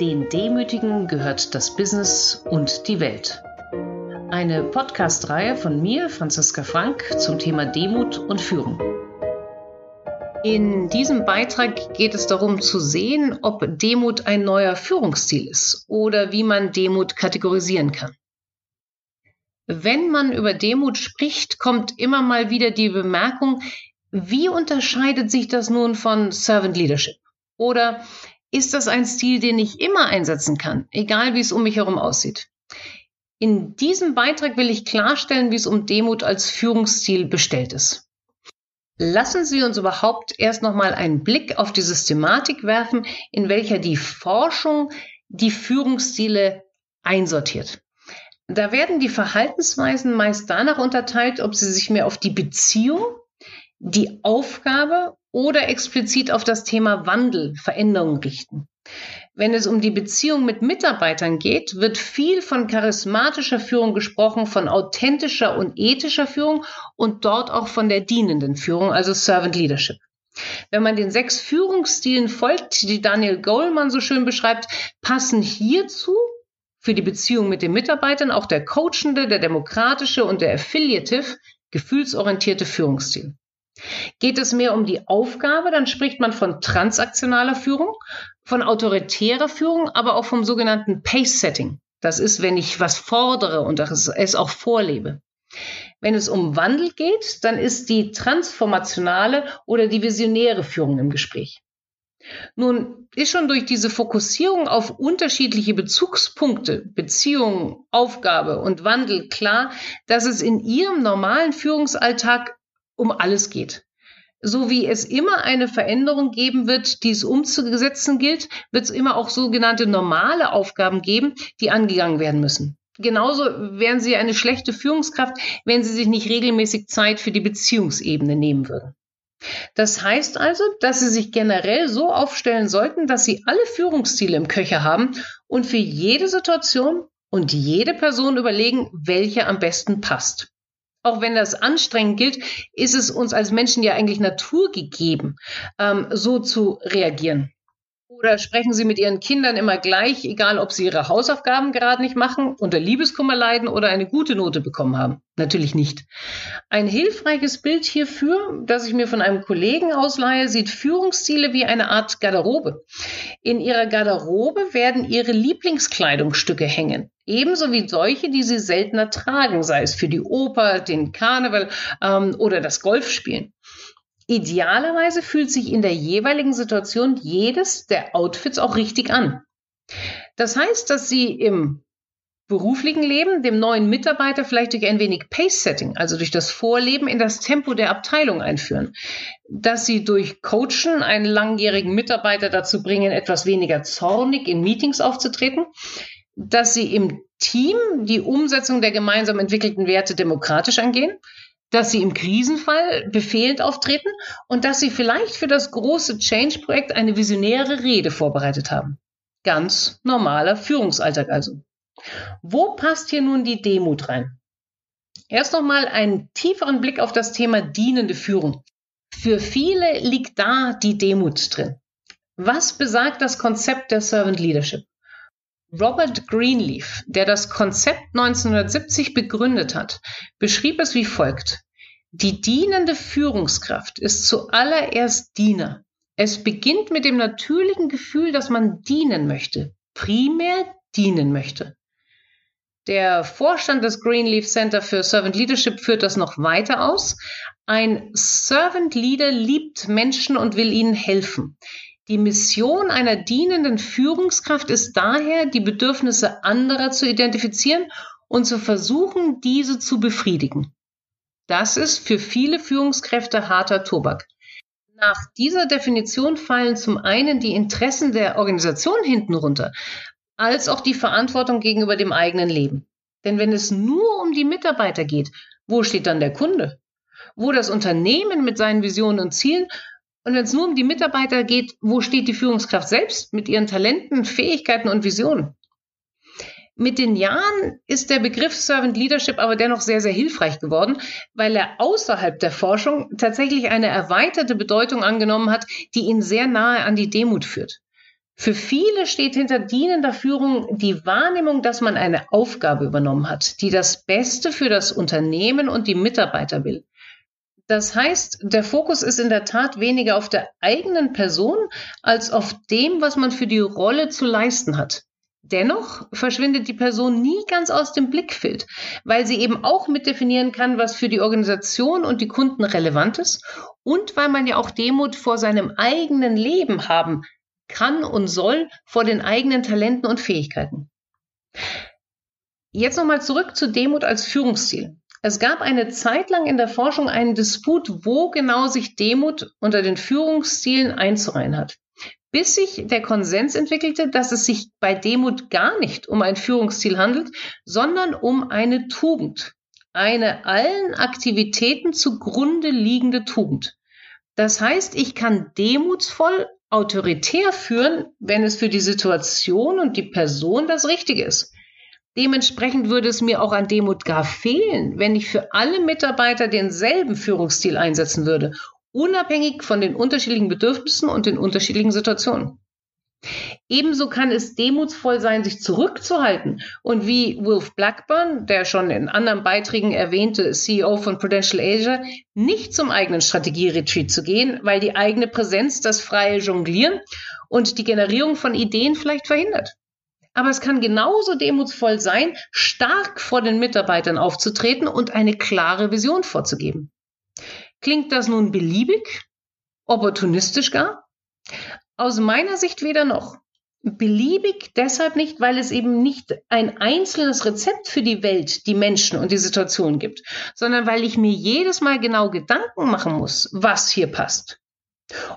Den Demütigen gehört das Business und die Welt. Eine Podcast-Reihe von mir, Franziska Frank, zum Thema Demut und Führung. In diesem Beitrag geht es darum zu sehen, ob Demut ein neuer Führungsstil ist oder wie man Demut kategorisieren kann. Wenn man über Demut spricht, kommt immer mal wieder die Bemerkung, wie unterscheidet sich das nun von Servant Leadership? Oder ist das ein Stil, den ich immer einsetzen kann, egal wie es um mich herum aussieht. In diesem Beitrag will ich klarstellen, wie es um Demut als Führungsstil bestellt ist. Lassen Sie uns überhaupt erst nochmal einen Blick auf die Systematik werfen, in welcher die Forschung die Führungsstile einsortiert. Da werden die Verhaltensweisen meist danach unterteilt, ob sie sich mehr auf die Beziehung, die Aufgabe oder explizit auf das Thema Wandel, Veränderung richten. Wenn es um die Beziehung mit Mitarbeitern geht, wird viel von charismatischer Führung gesprochen, von authentischer und ethischer Führung und dort auch von der dienenden Führung, also Servant Leadership. Wenn man den sechs Führungsstilen folgt, die Daniel Goleman so schön beschreibt, passen hierzu für die Beziehung mit den Mitarbeitern auch der coachende, der demokratische und der affiliative, gefühlsorientierte Führungsstil. Geht es mehr um die Aufgabe, dann spricht man von transaktionaler Führung, von autoritärer Führung, aber auch vom sogenannten Pace-Setting. Das ist, wenn ich was fordere und es auch vorlebe. Wenn es um Wandel geht, dann ist die transformationale oder die visionäre Führung im Gespräch. Nun ist schon durch diese Fokussierung auf unterschiedliche Bezugspunkte, Beziehung, Aufgabe und Wandel klar, dass es in Ihrem normalen Führungsalltag um alles geht. So wie es immer eine Veränderung geben wird, die es umzusetzen gilt, wird es immer auch sogenannte normale Aufgaben geben, die angegangen werden müssen. Genauso wären Sie eine schlechte Führungskraft, wenn Sie sich nicht regelmäßig Zeit für die Beziehungsebene nehmen würden. Das heißt also, dass Sie sich generell so aufstellen sollten, dass Sie alle Führungsziele im Köcher haben und für jede Situation und jede Person überlegen, welche am besten passt auch wenn das anstrengend gilt, ist es uns als Menschen ja eigentlich naturgegeben, ähm, so zu reagieren. Oder sprechen Sie mit Ihren Kindern immer gleich, egal ob Sie Ihre Hausaufgaben gerade nicht machen, unter Liebeskummer leiden oder eine gute Note bekommen haben? Natürlich nicht. Ein hilfreiches Bild hierfür, das ich mir von einem Kollegen ausleihe, sieht Führungsstile wie eine Art Garderobe. In Ihrer Garderobe werden Ihre Lieblingskleidungsstücke hängen. Ebenso wie solche, die Sie seltener tragen, sei es für die Oper, den Karneval ähm, oder das Golfspielen. Idealerweise fühlt sich in der jeweiligen Situation jedes der Outfits auch richtig an. Das heißt, dass Sie im beruflichen Leben dem neuen Mitarbeiter vielleicht durch ein wenig Pace-Setting, also durch das Vorleben in das Tempo der Abteilung einführen. Dass Sie durch Coachen einen langjährigen Mitarbeiter dazu bringen, etwas weniger zornig in Meetings aufzutreten. Dass Sie im Team die Umsetzung der gemeinsam entwickelten Werte demokratisch angehen dass sie im Krisenfall befehlend auftreten und dass sie vielleicht für das große Change-Projekt eine visionäre Rede vorbereitet haben. Ganz normaler Führungsalltag also. Wo passt hier nun die Demut rein? Erst nochmal einen tieferen Blick auf das Thema dienende Führung. Für viele liegt da die Demut drin. Was besagt das Konzept der Servant Leadership? Robert Greenleaf, der das Konzept 1970 begründet hat, beschrieb es wie folgt. Die dienende Führungskraft ist zuallererst Diener. Es beginnt mit dem natürlichen Gefühl, dass man dienen möchte, primär dienen möchte. Der Vorstand des Greenleaf Center für Servant Leadership führt das noch weiter aus. Ein Servant Leader liebt Menschen und will ihnen helfen. Die Mission einer dienenden Führungskraft ist daher, die Bedürfnisse anderer zu identifizieren und zu versuchen, diese zu befriedigen. Das ist für viele Führungskräfte harter Tobak. Nach dieser Definition fallen zum einen die Interessen der Organisation hinten runter, als auch die Verantwortung gegenüber dem eigenen Leben. Denn wenn es nur um die Mitarbeiter geht, wo steht dann der Kunde? Wo das Unternehmen mit seinen Visionen und Zielen und wenn es nur um die Mitarbeiter geht, wo steht die Führungskraft selbst mit ihren Talenten, Fähigkeiten und Visionen? Mit den Jahren ist der Begriff Servant Leadership aber dennoch sehr, sehr hilfreich geworden, weil er außerhalb der Forschung tatsächlich eine erweiterte Bedeutung angenommen hat, die ihn sehr nahe an die Demut führt. Für viele steht hinter dienender Führung die Wahrnehmung, dass man eine Aufgabe übernommen hat, die das Beste für das Unternehmen und die Mitarbeiter will. Das heißt, der Fokus ist in der Tat weniger auf der eigenen Person als auf dem, was man für die Rolle zu leisten hat. Dennoch verschwindet die Person nie ganz aus dem Blickfeld, weil sie eben auch mitdefinieren kann, was für die Organisation und die Kunden relevant ist und weil man ja auch Demut vor seinem eigenen Leben haben kann und soll vor den eigenen Talenten und Fähigkeiten. Jetzt nochmal zurück zu Demut als Führungsziel. Es gab eine Zeit lang in der Forschung einen Disput, wo genau sich Demut unter den Führungszielen einzureihen hat. Bis sich der Konsens entwickelte, dass es sich bei Demut gar nicht um ein Führungsziel handelt, sondern um eine Tugend. Eine allen Aktivitäten zugrunde liegende Tugend. Das heißt, ich kann demutsvoll autoritär führen, wenn es für die Situation und die Person das Richtige ist. Dementsprechend würde es mir auch an Demut gar fehlen, wenn ich für alle Mitarbeiter denselben Führungsstil einsetzen würde, unabhängig von den unterschiedlichen Bedürfnissen und den unterschiedlichen Situationen. Ebenso kann es demutsvoll sein, sich zurückzuhalten und wie Wolf Blackburn, der schon in anderen Beiträgen erwähnte CEO von Prudential Asia, nicht zum eigenen Strategieretreat zu gehen, weil die eigene Präsenz das freie Jonglieren und die Generierung von Ideen vielleicht verhindert. Aber es kann genauso demutsvoll sein, stark vor den Mitarbeitern aufzutreten und eine klare Vision vorzugeben. Klingt das nun beliebig? Opportunistisch gar? Aus meiner Sicht weder noch. Beliebig deshalb nicht, weil es eben nicht ein einzelnes Rezept für die Welt, die Menschen und die Situation gibt, sondern weil ich mir jedes Mal genau Gedanken machen muss, was hier passt.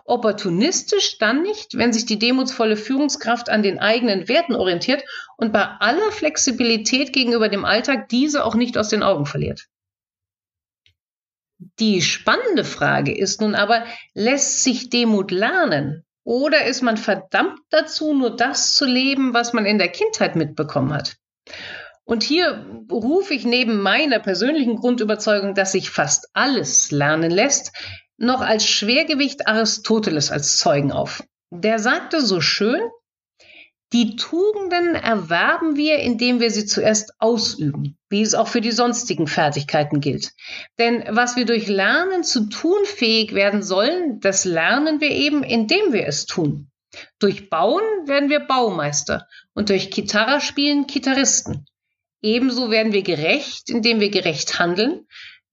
Opportunistisch dann nicht, wenn sich die demutsvolle Führungskraft an den eigenen Werten orientiert und bei aller Flexibilität gegenüber dem Alltag diese auch nicht aus den Augen verliert. Die spannende Frage ist nun aber, lässt sich Demut lernen? Oder ist man verdammt dazu, nur das zu leben, was man in der Kindheit mitbekommen hat? Und hier rufe ich neben meiner persönlichen Grundüberzeugung, dass sich fast alles lernen lässt, noch als Schwergewicht Aristoteles als Zeugen auf. Der sagte so schön, die Tugenden erwerben wir, indem wir sie zuerst ausüben, wie es auch für die sonstigen Fertigkeiten gilt. Denn was wir durch Lernen zu tun fähig werden sollen, das lernen wir eben, indem wir es tun. Durch Bauen werden wir Baumeister und durch Gitarre spielen Gitarristen. Ebenso werden wir gerecht, indem wir gerecht handeln,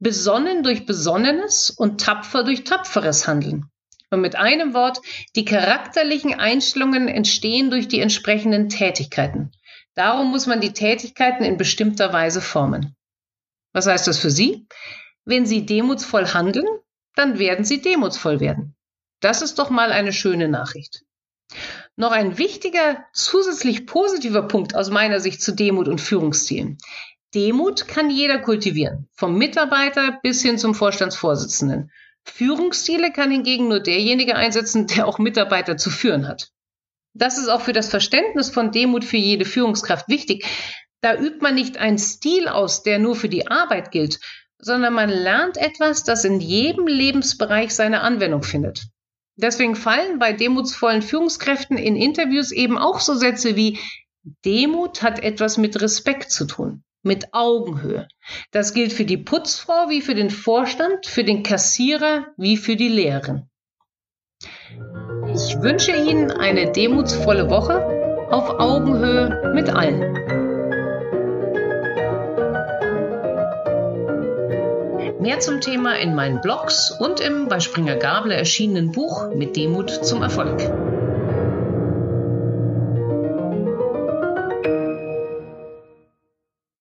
besonnen durch besonnenes und tapfer durch tapferes Handeln. Und mit einem Wort, die charakterlichen Einstellungen entstehen durch die entsprechenden Tätigkeiten. Darum muss man die Tätigkeiten in bestimmter Weise formen. Was heißt das für Sie? Wenn Sie demutsvoll handeln, dann werden Sie demutsvoll werden. Das ist doch mal eine schöne Nachricht. Noch ein wichtiger, zusätzlich positiver Punkt aus meiner Sicht zu Demut und Führungszielen. Demut kann jeder kultivieren, vom Mitarbeiter bis hin zum Vorstandsvorsitzenden. Führungsstile kann hingegen nur derjenige einsetzen, der auch Mitarbeiter zu führen hat. Das ist auch für das Verständnis von Demut für jede Führungskraft wichtig. Da übt man nicht einen Stil aus, der nur für die Arbeit gilt, sondern man lernt etwas, das in jedem Lebensbereich seine Anwendung findet. Deswegen fallen bei demutsvollen Führungskräften in Interviews eben auch so Sätze wie Demut hat etwas mit Respekt zu tun mit Augenhöhe. Das gilt für die Putzfrau wie für den Vorstand, für den Kassierer wie für die Lehrerin. Ich wünsche Ihnen eine demutsvolle Woche auf Augenhöhe mit allen. Mehr zum Thema in meinen Blogs und im bei Springer Gabler erschienenen Buch Mit Demut zum Erfolg.